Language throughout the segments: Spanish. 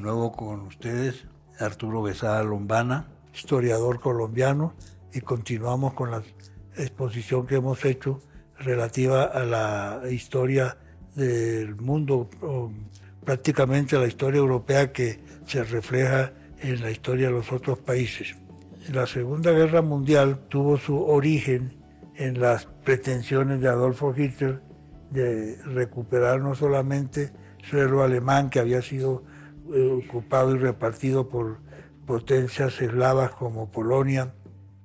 nuevo con ustedes, Arturo Besada Lombana, historiador colombiano, y continuamos con la exposición que hemos hecho relativa a la historia del mundo, prácticamente la historia europea que se refleja en la historia de los otros países. La Segunda Guerra Mundial tuvo su origen en las pretensiones de Adolfo Hitler de recuperar no solamente suelo alemán que había sido ocupado y repartido por potencias eslavas como Polonia,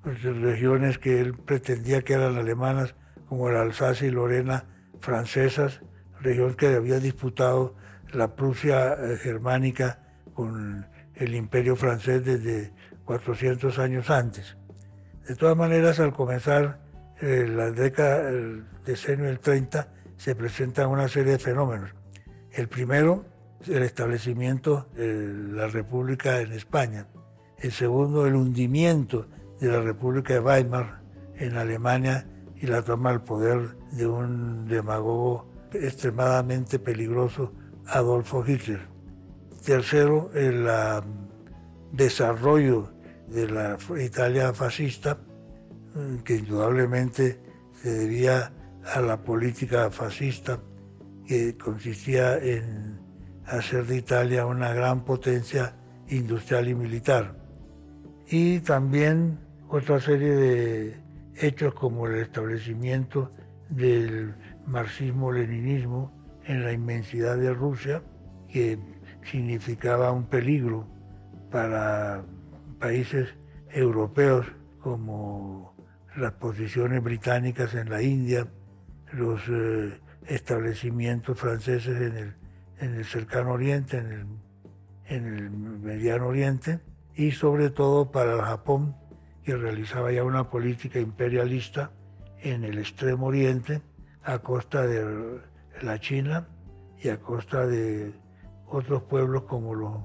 pues, regiones que él pretendía que eran alemanas como la Alsacia y Lorena francesas, región que había disputado la Prusia eh, germánica con el imperio francés desde 400 años antes. De todas maneras, al comenzar eh, la década, el decenio del 30, se presentan una serie de fenómenos. El primero, el establecimiento de la República en España. El segundo, el hundimiento de la República de Weimar en Alemania y la toma del poder de un demagogo extremadamente peligroso, Adolfo Hitler. Tercero, el desarrollo de la Italia fascista, que indudablemente se debía a la política fascista que consistía en hacer de Italia una gran potencia industrial y militar. Y también otra serie de hechos como el establecimiento del marxismo-leninismo en la inmensidad de Rusia, que significaba un peligro para países europeos como las posiciones británicas en la India, los eh, establecimientos franceses en el, en el cercano oriente, en el, en el mediano oriente, y sobre todo para el Japón, que realizaba ya una política imperialista en el extremo oriente, a costa de la China y a costa de otros pueblos como los,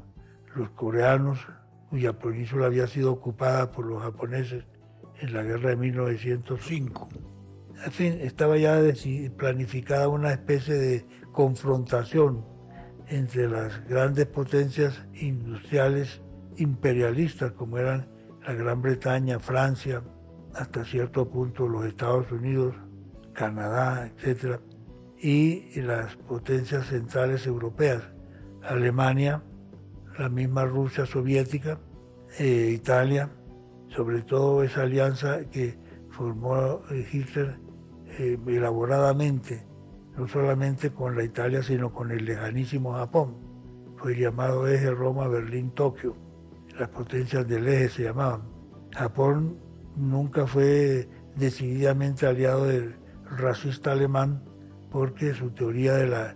los coreanos, cuya península había sido ocupada por los japoneses en la guerra de 1905. En fin, estaba ya planificada una especie de confrontación entre las grandes potencias industriales imperialistas como eran la Gran Bretaña, Francia, hasta cierto punto los Estados Unidos, Canadá, etc., y las potencias centrales europeas, Alemania, la misma Rusia soviética, eh, Italia, sobre todo esa alianza que formó eh, Hitler eh, elaboradamente, no solamente con la Italia, sino con el lejanísimo Japón. Fue llamado eje Roma, Berlín, Tokio. Las potencias del eje se llamaban. Japón nunca fue decididamente aliado del racista alemán porque su teoría de las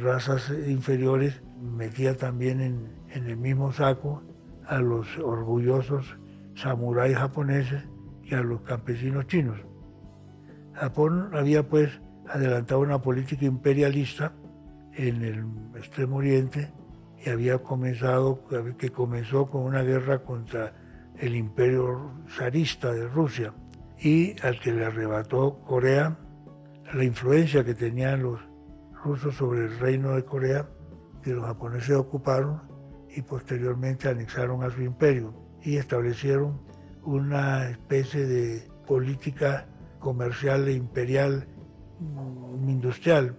razas inferiores metía también en, en el mismo saco a los orgullosos samuráis japoneses y a los campesinos chinos. Japón había pues adelantado una política imperialista en el extremo oriente y había comenzado, que comenzó con una guerra contra el imperio zarista de Rusia y al que le arrebató Corea, la influencia que tenían los rusos sobre el reino de Corea, que los japoneses ocuparon y posteriormente anexaron a su imperio y establecieron una especie de política comercial e imperial industrial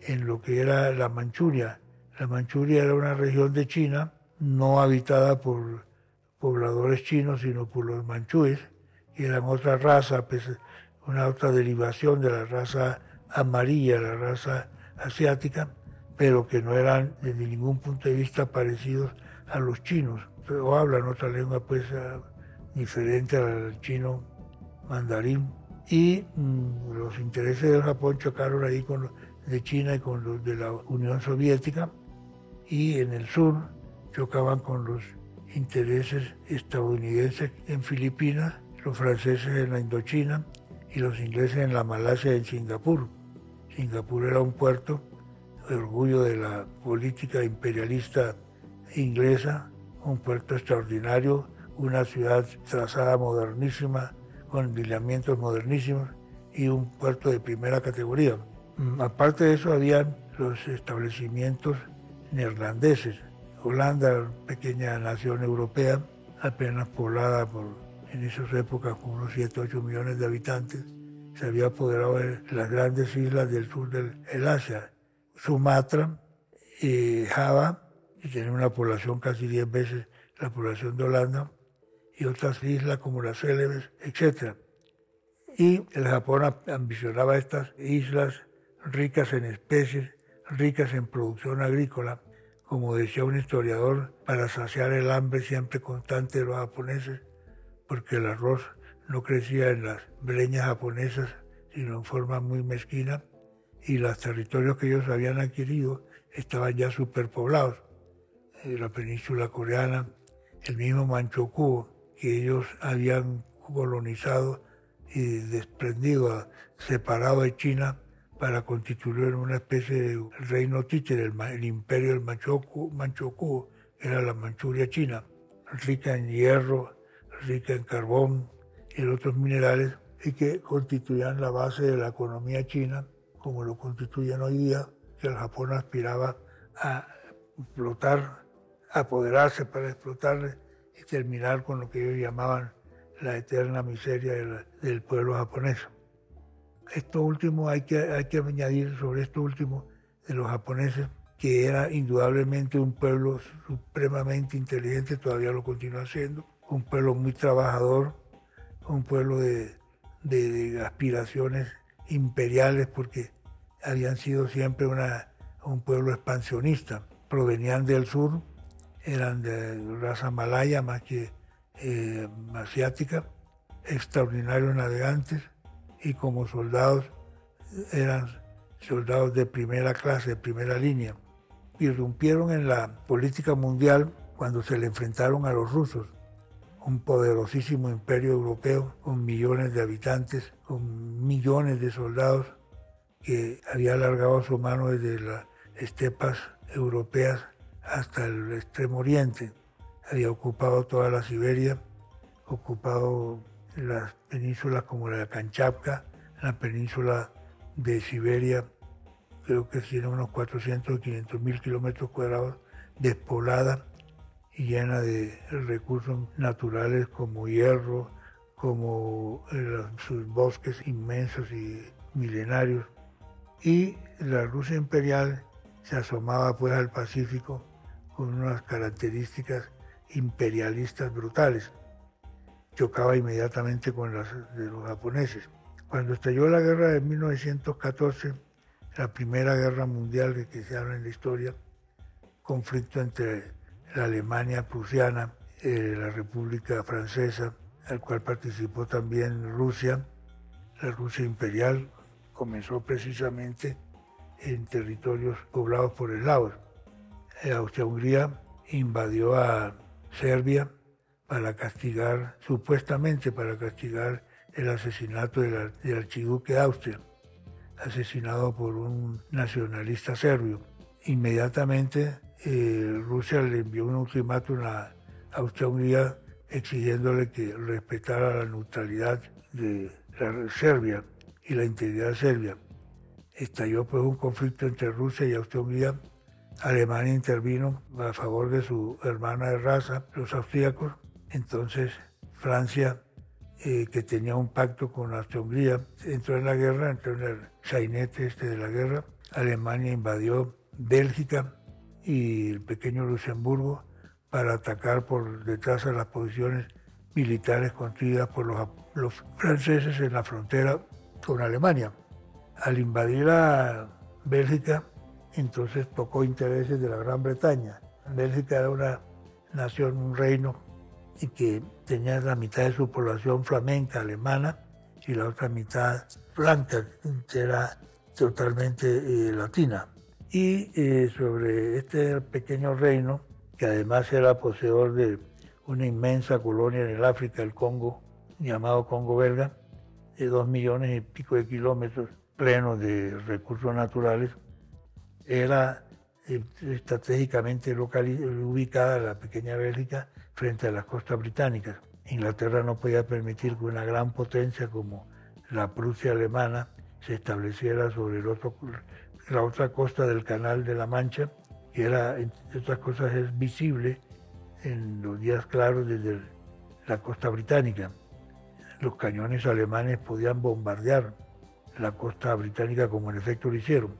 en lo que era la Manchuria. La Manchuria era una región de China no habitada por pobladores chinos, sino por los manchúes, que eran otra raza, pues, una otra derivación de la raza amarilla, la raza asiática, pero que no eran desde ningún punto de vista parecidos a los chinos, o hablan otra lengua pues diferente al chino mandarín y mm, los intereses del Japón chocaron ahí con los de China y con los de la Unión Soviética y en el sur chocaban con los intereses estadounidenses en Filipinas, los franceses en la Indochina y los ingleses en la Malasia y en Singapur. Singapur era un puerto de orgullo de la política imperialista inglesa, un puerto extraordinario, una ciudad trazada modernísima, con lineamientos modernísimos y un puerto de primera categoría. Mm, aparte de eso, habían los establecimientos neerlandeses, Holanda, pequeña nación europea, apenas poblada por, en esas épocas con unos 7, 8 millones de habitantes, se había apoderado de las grandes islas del sur del Asia, Sumatra y Java, y tiene una población casi 10 veces la población de Holanda, y otras islas como las Célebes, etc. Y el Japón ambicionaba estas islas ricas en especies, ricas en producción agrícola, como decía un historiador, para saciar el hambre siempre constante de los japoneses, porque el arroz no crecía en las breñas japonesas, sino en forma muy mezquina, y los territorios que ellos habían adquirido estaban ya superpoblados. Eh, la península coreana, el mismo Manchukuo, que ellos habían colonizado y desprendido, separado de China, para constituir una especie de reino títere, el, imperio del Manchukuo, era la Manchuria china, rica en hierro, rica en carbón y en otros minerales, y que constituían la base de la economía china, como lo constituyen hoy día, que el Japón aspiraba a explotar, apoderarse para explotarle terminar con lo que ellos llamaban la eterna miseria del pueblo japonés. Esto último hay que, añadir sobre esto último de los japoneses, que era indudablemente un pueblo supremamente inteligente, todavía lo continúa siendo, un pueblo muy trabajador, un pueblo de, de, aspiraciones imperiales porque habían sido siempre una, un pueblo expansionista. Provenían del sur, eran de raza malaya más que eh, asiática, extraordinarios navegantes, y como soldados eran soldados de primera clase, de primera línea. Irrumpieron en la política mundial cuando se le enfrentaron a los rusos, un poderosísimo imperio europeo con millones de habitantes, con millones de soldados que había alargado su mano desde las estepas europeas hasta el extremo oriente. Había ocupado toda la Siberia, ocupado las penínsulas como la Kanchapka, la península de Siberia, creo que tiene unos 400 o 500 mil kilómetros cuadrados, despoblada y llena de recursos naturales como hierro, como eh, sus bosques inmensos y milenarios. Y la Rusia imperial se asomaba pues al Pacífico con unas características imperialistas brutales chocaba inmediatamente con las de los japoneses. Cuando estalló la guerra de 1914, la primera guerra mundial que se habla en la historia, conflicto entre la Alemania prusiana, eh, la República Francesa, al cual participó también Rusia, la Rusia imperial, comenzó precisamente en territorios poblados por eslavos. Austria-Hungría invadió a Serbia, para castigar, supuestamente para castigar el asesinato del, archiduque de Austria, asesinado por un nacionalista serbio. Inmediatamente eh, Rusia le envió un ultimátum a Austria-Hungría exigiéndole que respetara la neutralidad de la Serbia y la integridad serbia. Estalló pues un conflicto entre Rusia y Austria-Hungría. Alemania intervino a favor de su hermana de raza, los austríacos, entonces Francia, eh, que tenía un pacto con Austria-Hungría, entró en la guerra, entró en el sainete este de la guerra. Alemania invadió Bélgica y el pequeño Luxemburgo para atacar por detrás de las posiciones militares construidas por los, los franceses en la frontera con Alemania. Al invadir a Bélgica, entonces tocó intereses de la Gran Bretaña. Bélgica era una nación, un reino y que tenía la mitad de su población flamenca, alemana, y la otra mitad blanca, que era totalmente eh, latina. Y eh, sobre este pequeño reino, que además era poseedor de una inmensa colonia en el África, el Congo, llamado Congo belga, de dos millones y pico de kilómetros plenos de recursos naturales, era eh, estratégicamente ubicada la pequeña Bélgica frente a las costas británicas. Inglaterra no podía permitir que una gran potencia como la Prusia alemana se estableciera sobre la otra costa del Canal de la Mancha que era, entre otras cosas, visible en los días claros desde la costa británica. Los cañones alemanes podían bombardear la costa británica como en efecto lo hicieron.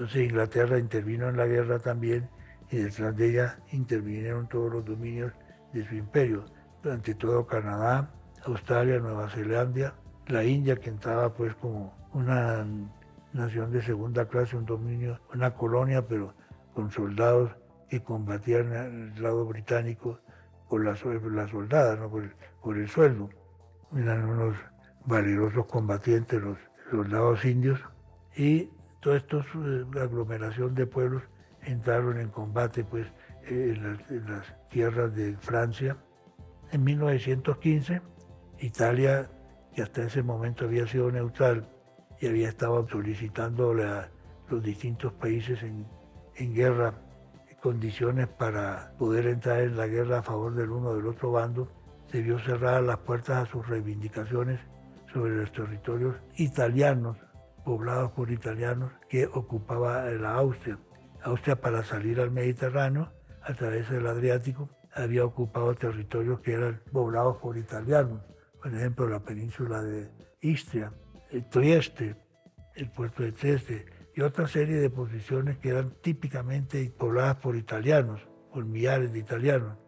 Entonces Inglaterra intervino en la guerra también y detrás de ella intervinieron todos los dominios de su imperio, ante todo Canadá, Australia, Nueva Zelanda, la India que entraba pues como una nación de segunda clase, un dominio, una colonia, pero con soldados que combatían al lado británico por las, soldadas, ¿no? por, el, por el sueldo. Eran unos valerosos combatientes los soldados indios y toda esta eh, aglomeración de pueblos entraron en combate pues, en, las, tierras de Francia. En 1915, Italia, que hasta ese momento había sido neutral y había estado solicitando a los distintos países en, en guerra condiciones para poder entrar en la guerra a favor del uno o del otro bando, se vio cerrar las puertas a sus reivindicaciones sobre los territorios italianos, poblados por italianos, que ocupaba la Austria. Austria para salir al Mediterráneo a través del Adriático había ocupado territorios que eran poblados por italianos, por ejemplo la península de Istria, el Trieste, el puerto de Trieste y otra serie de posiciones que eran típicamente pobladas por italianos, por millares de italianos,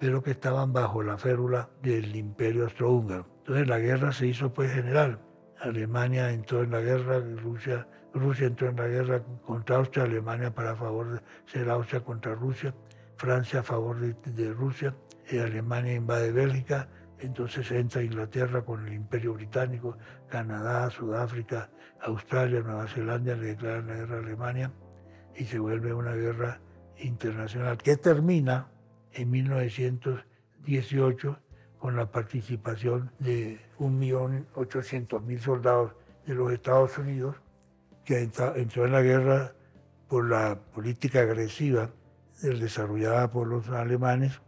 pero que estaban bajo la férula del imperio austrohúngaro. Entonces la guerra se hizo pues general. Alemania entró en la guerra, Rusia, Rusia entró en la guerra contra Austria, Alemania para favor de ser Austria contra Rusia, Francia a favor de, Rusia, Alemania invade Bélgica, entonces entra Inglaterra con el Imperio Británico, Canadá, Sudáfrica, Australia, Nueva Zelanda le declaran la guerra a Alemania y se vuelve una guerra internacional que termina en 1918 con la participación de 1.800.000 soldados de los Estados Unidos, que entró en la guerra por la política agresiva desarrollada por los alemanes,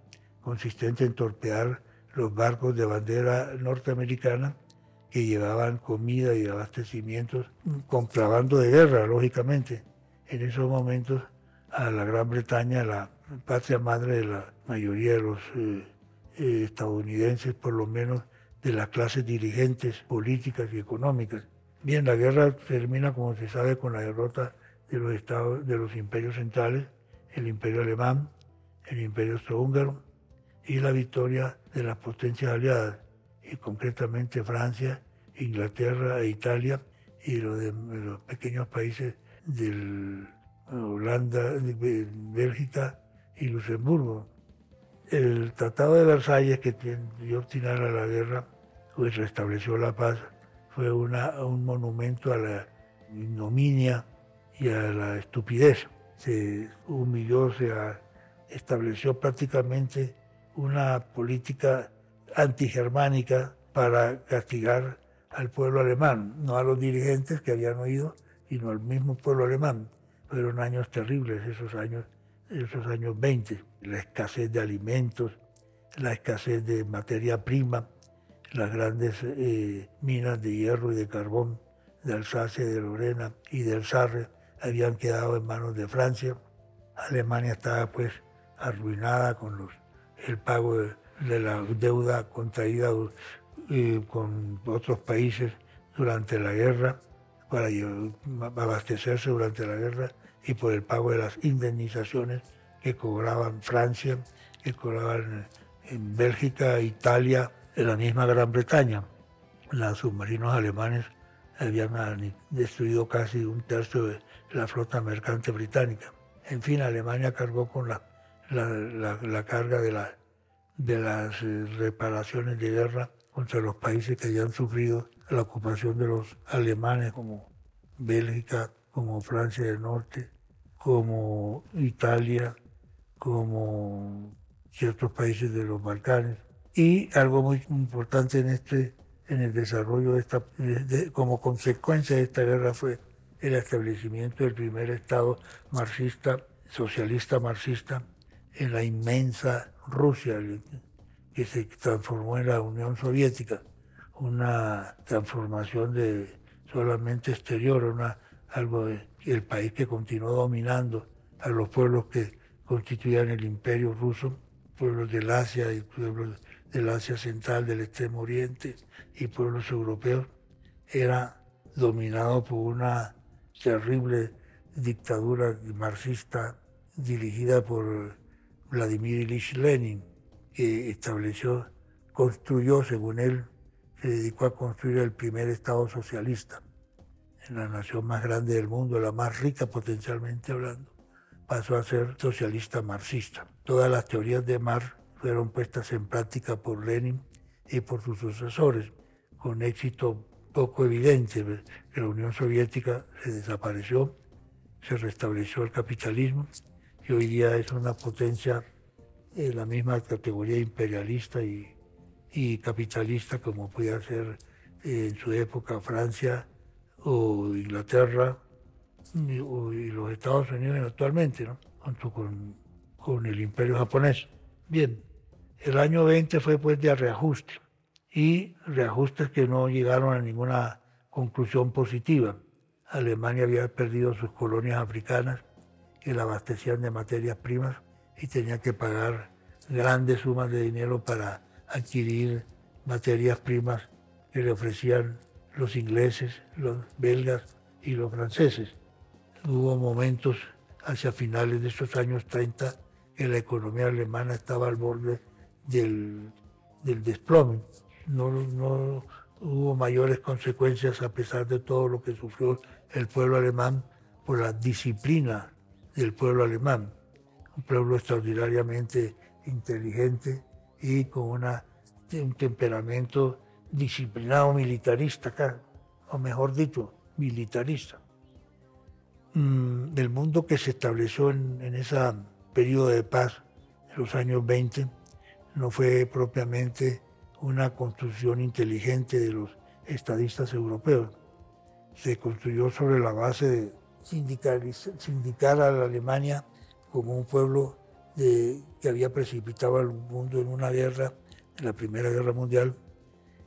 consistente en torpear los barcos de bandera norteamericana que llevaban comida y abastecimientos, contrabando de guerra, lógicamente. En esos momentos a la Gran Bretaña, la patria madre de la mayoría de los eh, eh, estadounidenses, por lo menos de las clases dirigentes políticas y económicas. Bien, la guerra termina, como se sabe, con la derrota de los estados, de los imperios centrales, el imperio alemán, el imperio austrohúngaro y la victoria de las potencias aliadas, y concretamente Francia, Inglaterra e Italia, y los, pequeños países de Holanda, Bélgica y Luxemburgo. El Tratado de Versalles, que dio final a la guerra, pues restableció la paz, fue un monumento a la ignominia y a la estupidez. Se humilló, se estableció prácticamente una política antigermánica para castigar al pueblo alemán, no a los dirigentes que habían oído, sino al mismo pueblo alemán. Fueron años terribles esos años esos años 20, la escasez de alimentos, la escasez de materia prima, las grandes eh, minas de hierro y de carbón de Alsacia, de Lorena y del Sarre habían quedado en manos de Francia. Alemania estaba pues arruinada con el pago de, la deuda contraída eh, con otros países durante la guerra para abastecerse durante la guerra y por el pago de las indemnizaciones que cobraban Francia, que cobraban Bélgica, Italia, en la misma Gran Bretaña. Los submarinos alemanes habían destruido casi un tercio de la flota mercante británica. En fin, Alemania cargó con la, la, carga de, la, de las eh, reparaciones de guerra contra los países que habían sufrido la ocupación de los alemanes como Bélgica, como Francia del Norte, como Italia, como ciertos países de los Balcanes. Y algo muy importante en este en el desarrollo de esta, como consecuencia de esta guerra fue el establecimiento del primer Estado marxista, socialista marxista, en la inmensa Rusia, que se transformó en la Unión Soviética, una transformación de solamente exterior, una, algo el país que continuó dominando a los pueblos que constituían el imperio ruso, pueblos del Asia y pueblos del Asia Central, del Extremo Oriente y pueblos europeos, era dominado por una terrible dictadura marxista dirigida por Vladimir Ilich Lenin, que estableció, construyó, según él, se dedicó a construir el primer Estado socialista en la nación más grande del mundo, la más rica potencialmente hablando, pasó a ser socialista marxista. Todas las teorías de Marx fueron puestas en práctica por Lenin y por sus sucesores, con éxito poco evidente. La Unión Soviética se desapareció, se restableció el capitalismo y hoy día es una potencia en la misma categoría imperialista y, y capitalista como podía ser en su época Francia o Inglaterra y, los Estados Unidos actualmente, ¿no? junto con, con el imperio japonés. Bien, el año 20 fue pues de reajuste y reajustes que no llegaron a ninguna conclusión positiva. Alemania había perdido sus colonias africanas que la abastecían de materias primas y tenía que pagar grandes sumas de dinero para adquirir materias primas que le ofrecían los ingleses, los belgas y los franceses. Hubo momentos hacia finales de esos años 30 que la economía alemana estaba al borde del, desplome. No, no hubo mayores consecuencias a pesar de todo lo que sufrió el pueblo alemán por la disciplina del pueblo alemán. Un pueblo extraordinariamente inteligente y con una, un temperamento disciplinado militarista o mejor dicho, militarista. Mm, el mundo que se estableció en, ese periodo de paz, en los años 20, no fue propiamente una construcción inteligente de los estadistas europeos. Se construyó sobre la base de sindicar a la Alemania como un pueblo que había precipitado al mundo en una guerra, en la Primera Guerra Mundial,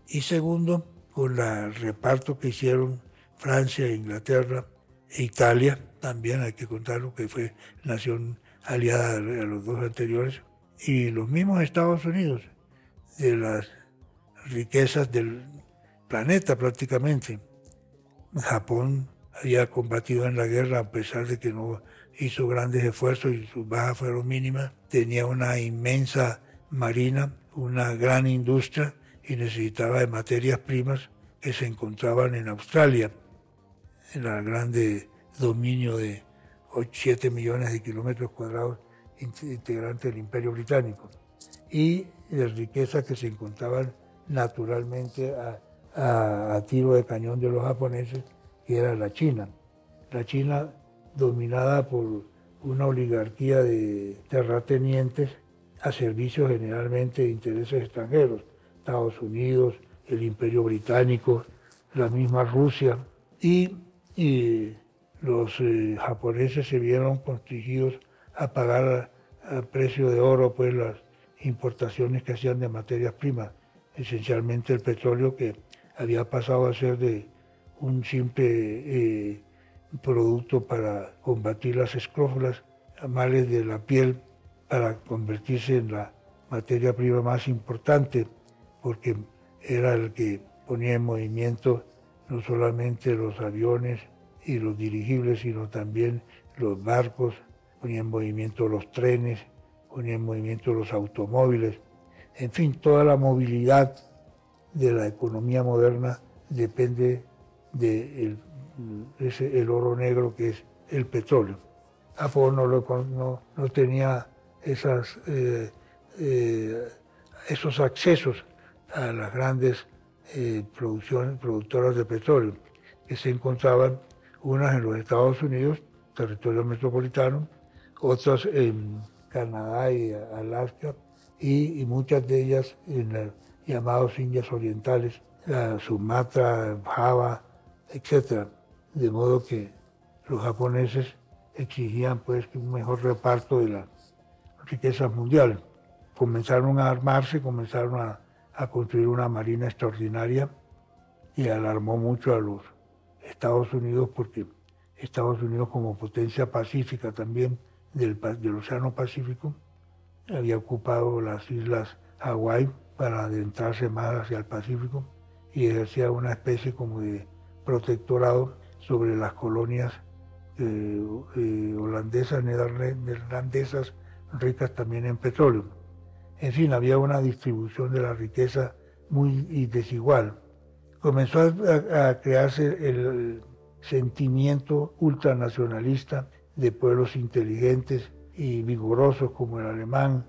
y segundo, con el reparto que hicieron Francia, Inglaterra e Italia, también hay que contarlo que fue nación aliada a los dos anteriores, y los mismos Estados Unidos, de las riquezas del planeta prácticamente. Japón había combatido en la guerra a pesar de que no hizo grandes esfuerzos y sus bajas fueron mínimas. Tenía una inmensa marina, una gran industria y necesitaba de materias primas que se encontraban en Australia, en el grande dominio de 7 millones de kilómetros cuadrados integrante del Imperio Británico, y las riquezas que se encontraban naturalmente a, tiro de cañón de los japoneses, que era la China. La China dominada por una oligarquía de terratenientes a servicio generalmente de intereses extranjeros, Estados Unidos, el Imperio Británico, la misma Rusia, y, los eh, japoneses se vieron constringidos a pagar a precio de oro pues las importaciones que hacían de materias primas, esencialmente el petróleo que había pasado a ser de un simple eh, producto para combatir las escrófulas, males de la piel, para convertirse en la materia prima más importante, porque era el que ponía en movimiento no solamente los aviones y los dirigibles, sino también los barcos, ponía en movimiento los trenes, ponía en movimiento los automóviles, en fin, toda la movilidad de la economía moderna depende de el, oro negro que es el petróleo. Japón no, no, no tenía eh, eh, esos accesos a las grandes eh, producciones, productoras de petróleo, que se encontraban unas en los Estados Unidos, territorio metropolitano, otras en Canadá y Alaska, y, muchas de ellas en las llamadas Indias Orientales, Sumatra, Java, etc. De modo que los japoneses exigían pues un mejor reparto de las riquezas mundiales. Comenzaron a armarse, comenzaron a, a construir una marina extraordinaria y alarmó mucho a los Estados Unidos porque Estados Unidos como potencia pacífica también del, Océano Pacífico, había ocupado las islas Hawái para adentrarse más hacia el Pacífico y ejercía una especie como de protectorado sobre las colonias eh, eh, holandesas, neerlandesas, ricas también en petróleo. En fin, había una distribución de la riqueza muy desigual. Comenzó a, a crearse el sentimiento ultranacionalista de pueblos inteligentes y vigorosos como el alemán,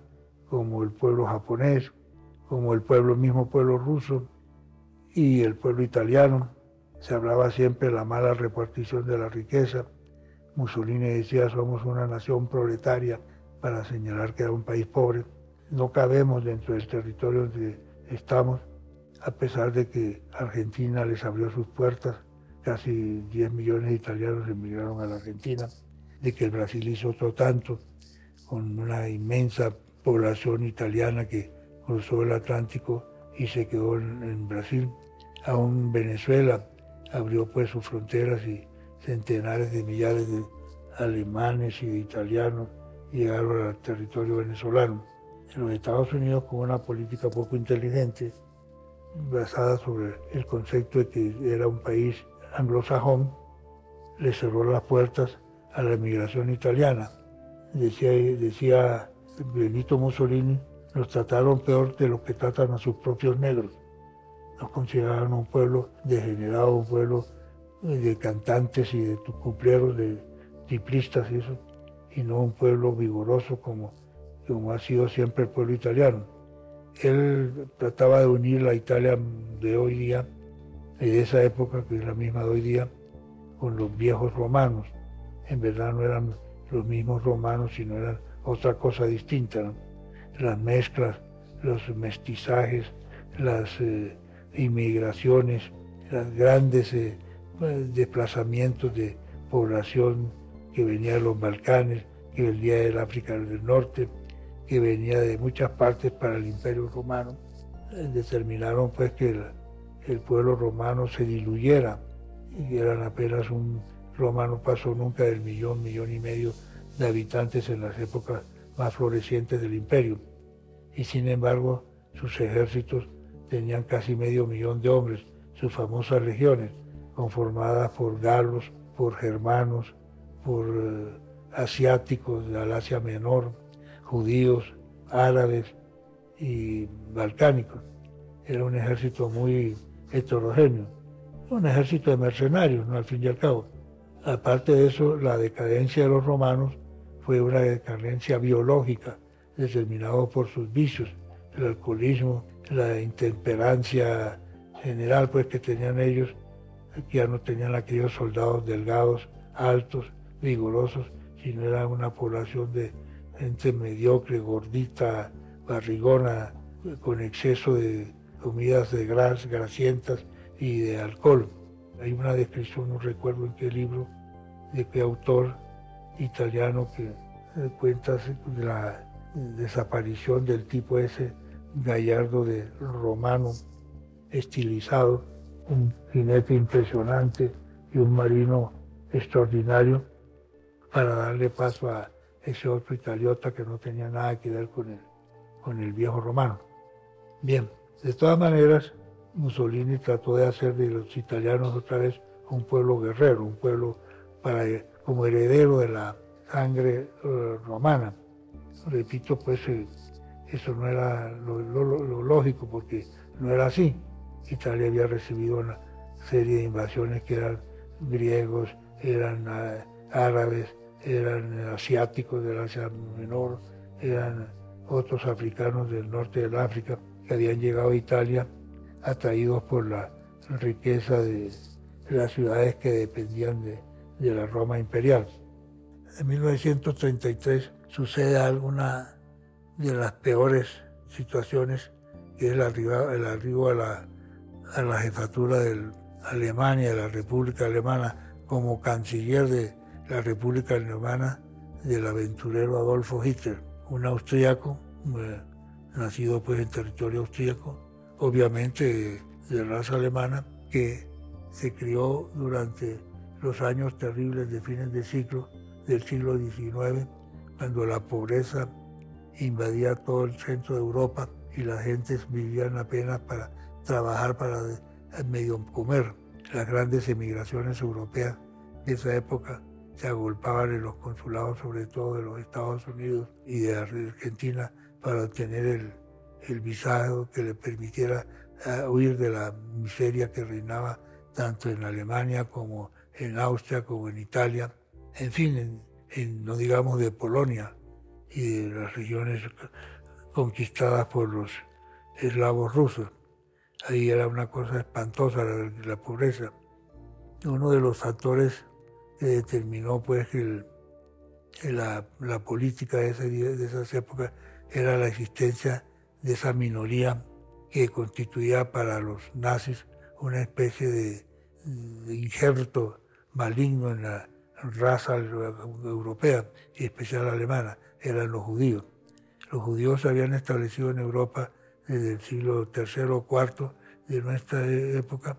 como el pueblo japonés, como el pueblo mismo pueblo ruso y el pueblo italiano. Se hablaba siempre de la mala repartición de la riqueza. Mussolini decía somos una nación proletaria para señalar que era un país pobre. No cabemos dentro del territorio donde estamos, a pesar de que Argentina les abrió sus puertas. Casi 10 millones de italianos emigraron a la Argentina, de que el Brasil hizo otro tanto, con una inmensa población italiana que cruzó el Atlántico y se quedó en, Brasil. Aún Venezuela abrió pues sus fronteras y centenares de millares de alemanes y de italianos llegaron al territorio venezolano. Los Estados Unidos con una política poco inteligente, basada sobre el concepto de que era un país anglosajón, le cerró las puertas a la emigración italiana. Decía, Benito Mussolini, nos trataron peor de lo que tratan a sus propios negros. Nos consideraban un pueblo degenerado, un pueblo de cantantes y de cupleros, de ciplistas y eso, y no un pueblo vigoroso como, como ha sido siempre el pueblo italiano. Él trataba de unir la Italia de hoy día y de esa época, que es la misma de hoy día, con los viejos romanos. En verdad no eran los mismos romanos, sino eran otra cosa distinta las mezclas, los mestizajes, las eh, inmigraciones, los grandes eh, desplazamientos de población que venía de los Balcanes, que venía del África del Norte, que venía de muchas partes para el Imperio Romano, eh, determinaron pues que el, pueblo romano se diluyera. Y eran apenas un romano pasó nunca del millón, millón y medio de habitantes en las épocas más florecientes del imperio. Y sin embargo sus ejércitos tenían casi medio millón de hombres, sus famosas legiones, conformadas por galos, por germanos, por eh, asiáticos de Asia Menor, judíos, árabes y balcánicos. Era un ejército muy heterogéneo, un ejército de mercenarios, ¿no? al fin y al cabo. Aparte de eso, la decadencia de los romanos fue una decadencia biológica, determinado por sus vicios, el alcoholismo, la intemperancia general pues que tenían ellos, ya no tenían aquellos soldados delgados, altos, vigorosos, sino era una población de gente mediocre, gordita, barrigona, con exceso de comidas de gras, grasientas y de alcohol. Hay una descripción, no recuerdo en qué libro, de qué autor italiano que eh, cuenta de la desaparición del tipo ese gallardo de romano estilizado, un jinete impresionante y un marino extraordinario para darle paso a ese otro italiota que no tenía nada que ver con el, con el viejo romano. Bien, de todas maneras, Mussolini trató de hacer de los italianos otra vez un pueblo guerrero, un pueblo para, como heredero de la sangre eh, romana repito, pues eh, eso no era lo, lógico porque no era así. Italia había recibido una serie de invasiones que eran griegos, eran ah, árabes, eran asiáticos del Asia Menor, eran otros africanos del norte del África que habían llegado a Italia atraídos por la riqueza de las ciudades que dependían de, de la Roma imperial. En 1933 sucede alguna de las peores situaciones, que es el arribo, el arribo a, la, a la jefatura de Alemania, de la República Alemana, como canciller de la República Alemana del aventurero Adolfo Hitler, un austríaco, eh, nacido pues en territorio austríaco, obviamente de raza alemana, que se crió durante los años terribles de fines de siglo, del siglo XIX cuando la pobreza invadía todo el centro de Europa y las gentes vivían apenas para trabajar, para medio comer. Las grandes emigraciones europeas de esa época se agolpaban en los consulados, sobre todo de los Estados Unidos y de Argentina, para obtener el, el visado que le permitiera eh, huir de la miseria que reinaba tanto en Alemania como en Austria, como en Italia, en fin, no digamos de Polonia y de las regiones conquistadas por los eslavos rusos. Ahí era una cosa espantosa la, pobreza. Uno de los factores que determinó pues que, la, política de, de esas épocas era la existencia de esa minoría que constituía para los nazis una especie de, injerto maligno en la raza europea y especial alemana, eran los judíos. Los judíos se habían establecido en Europa desde el siglo III o IV de nuestra época,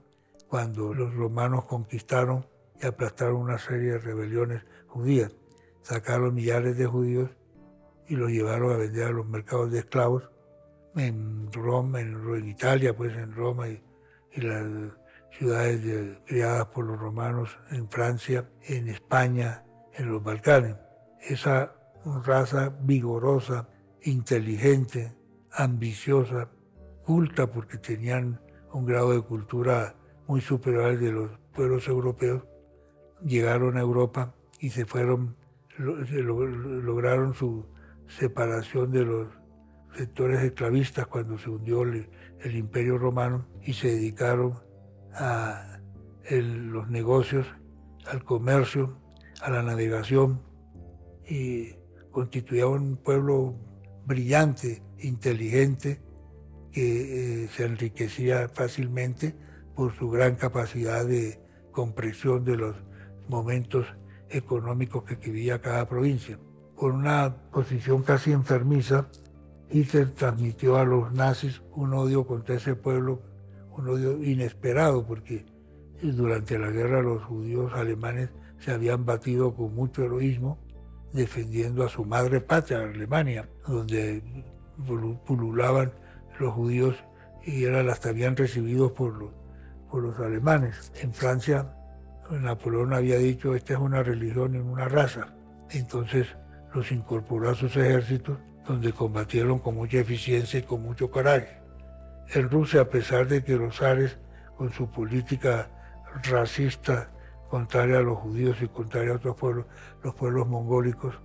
cuando los romanos conquistaron y aplastaron una serie de rebeliones judías. Sacaron millares de judíos y los llevaron a vender a los mercados de esclavos en Roma, en, Italia, pues en Roma y, las ciudades criadas por los romanos en Francia, en España, en los Balcanes. Esa raza vigorosa, inteligente, ambiciosa, culta porque tenían un grado de cultura muy superior al de los pueblos europeos, llegaron a Europa y se fueron, lograron su separación de los sectores esclavistas cuando se hundió el, imperio romano y se dedicaron a los negocios, al comercio, a la navegación y constituían un pueblo brillante, inteligente, que eh, se enriquecía fácilmente por su gran capacidad de comprensión de los momentos económicos que vivía cada provincia. Con una posición casi enfermiza, Hitler transmitió a los nazis un odio contra ese pueblo, un odio inesperado, porque durante la guerra los judíos alemanes se habían batido con mucho heroísmo defendiendo a su madre patria, Alemania, donde pululaban los judíos y eran hasta habían recibidos por los, por los alemanes. En Francia, Napoleón había dicho, esta es una religión y una raza. Entonces los incorporó a sus ejércitos donde combatieron con mucha eficiencia y con mucho coraje. En Rusia, a pesar de que los zares, con su política racista contraria a los judíos y contraria a otros pueblos, los pueblos mongólicos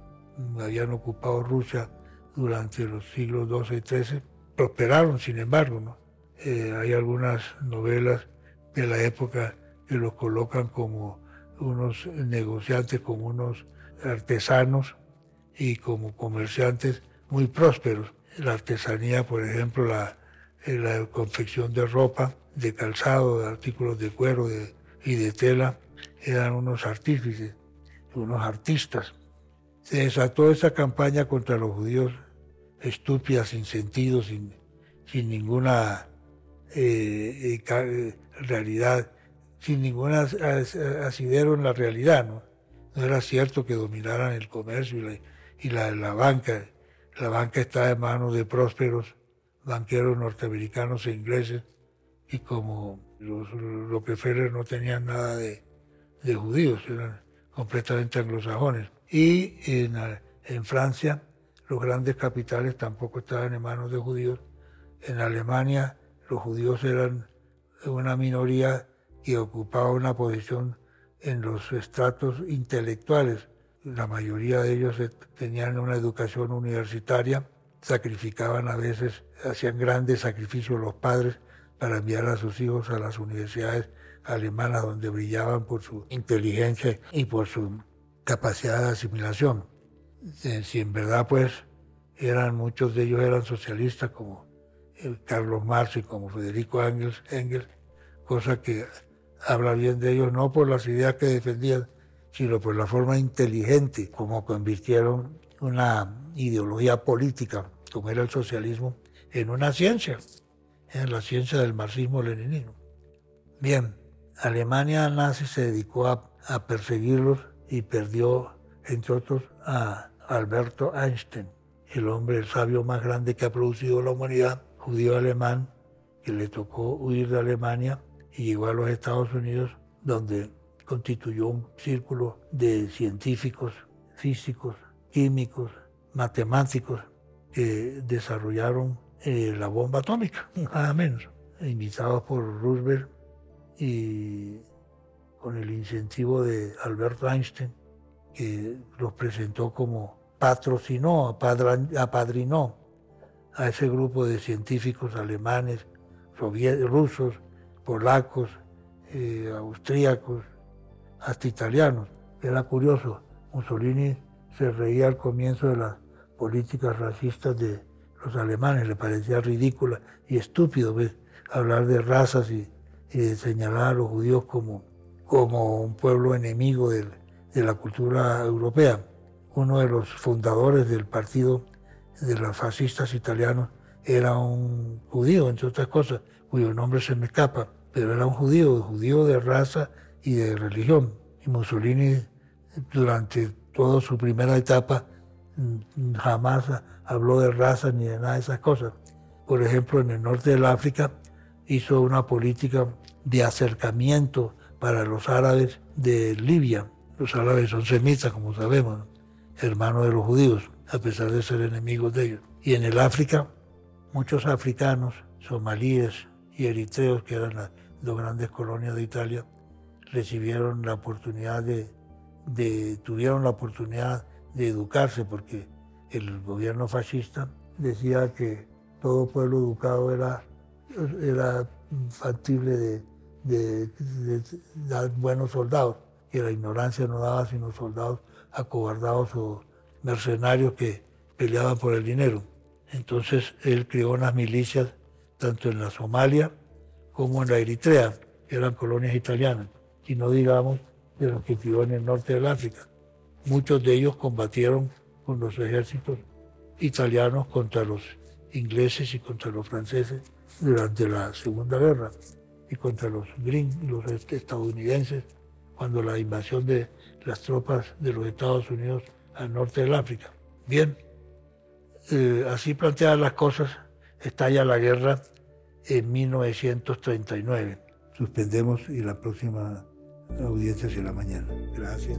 habían ocupado Rusia durante los siglos XII y XIII, prosperaron, sin embargo. ¿no? Eh, hay algunas novelas de la época que los colocan como unos negociantes, como unos artesanos y como comerciantes muy prósperos. La artesanía, por ejemplo, la, eh, la confección de ropa, de calzado, de artículos de cuero y de tela, eran unos artífices, unos artistas. Se desató esa campaña contra los judíos estúpida, sin sentido, sin, sin ninguna eh, eh, realidad, sin ningún asidero en la realidad. ¿no? no era cierto que dominaran el comercio y la, y la, banca la banca está en manos de prósperos banqueros norteamericanos e ingleses y como los Rockefeller no tenían nada de, judíos, eran completamente anglosajones. Y en Francia los grandes capitales tampoco estaban en manos de judíos. En Alemania los judíos eran una minoría que ocupaba una posición en los estratos intelectuales la mayoría de ellos tenían una educación universitaria, sacrificaban a veces, hacían grandes sacrificios los padres para enviar a sus hijos a las universidades alemanas donde brillaban por su inteligencia y por su capacidad de asimilación. Eh, si en verdad pues eran muchos de ellos eran socialistas como Carlos Marx y como Federico Engels, Engels, cosa que habla bien de ellos no por las ideas que defendían, sino por la forma inteligente como convirtieron una ideología política, como era el socialismo, en una ciencia, en la ciencia del marxismo-leninismo. Bien, Alemania nazi se dedicó a, perseguirlos y perdió, entre otros, a Alberto Einstein, el hombre, el sabio más grande que ha producido la humanidad, judío alemán, que le tocó huir de Alemania y llegó a los Estados Unidos, donde constituyó un círculo de científicos, físicos, químicos, matemáticos, que desarrollaron eh, la bomba atómica, nada menos, invitados por Roosevelt y con el incentivo de Albert Einstein, que los presentó como patrocinó, apadrinó a ese grupo de científicos alemanes, rusos, polacos, eh, austríacos, hasta italianos. Era curioso, Mussolini se reía al comienzo de las políticas racistas de los alemanes, le parecía ridícula y estúpido hablar de razas y, señalar a los judíos como, como un pueblo enemigo de la cultura europea. Uno de los fundadores del partido de los fascistas italianos era un judío, entre otras cosas, cuyo nombre se me escapa, pero era un judío, judío de raza y de religión. Y Mussolini, durante toda su primera etapa, mm, jamás habló de raza ni de nada de esas cosas. Por ejemplo, en el norte del África hizo una política de acercamiento para los árabes de Libia. Los árabes son semitas, como sabemos, hermanos de los judíos, a pesar de ser enemigos de ellos. Y en el África, muchos africanos, somalíes y eritreos, que eran las dos grandes colonias de Italia, recibieron la oportunidad de, tuvieron la oportunidad de educarse porque el gobierno fascista decía que todo pueblo educado era, era factible de, de, dar buenos soldados, que la ignorancia no daba sino soldados acobardados o mercenarios que peleaban por el dinero. Entonces él creó unas milicias tanto en la Somalia como en la Eritrea, eran colonias italianas, y no digamos de los que creó en el norte del África. Muchos de ellos combatieron con los ejércitos italianos contra los ingleses y contra los franceses durante la Segunda Guerra y contra los los estadounidenses cuando la invasión de las tropas de los Estados Unidos al norte del África. Bien, eh, así planteadas las cosas, estalla la guerra en 1939. Suspendemos y la próxima audiencia será mañana. Gracias.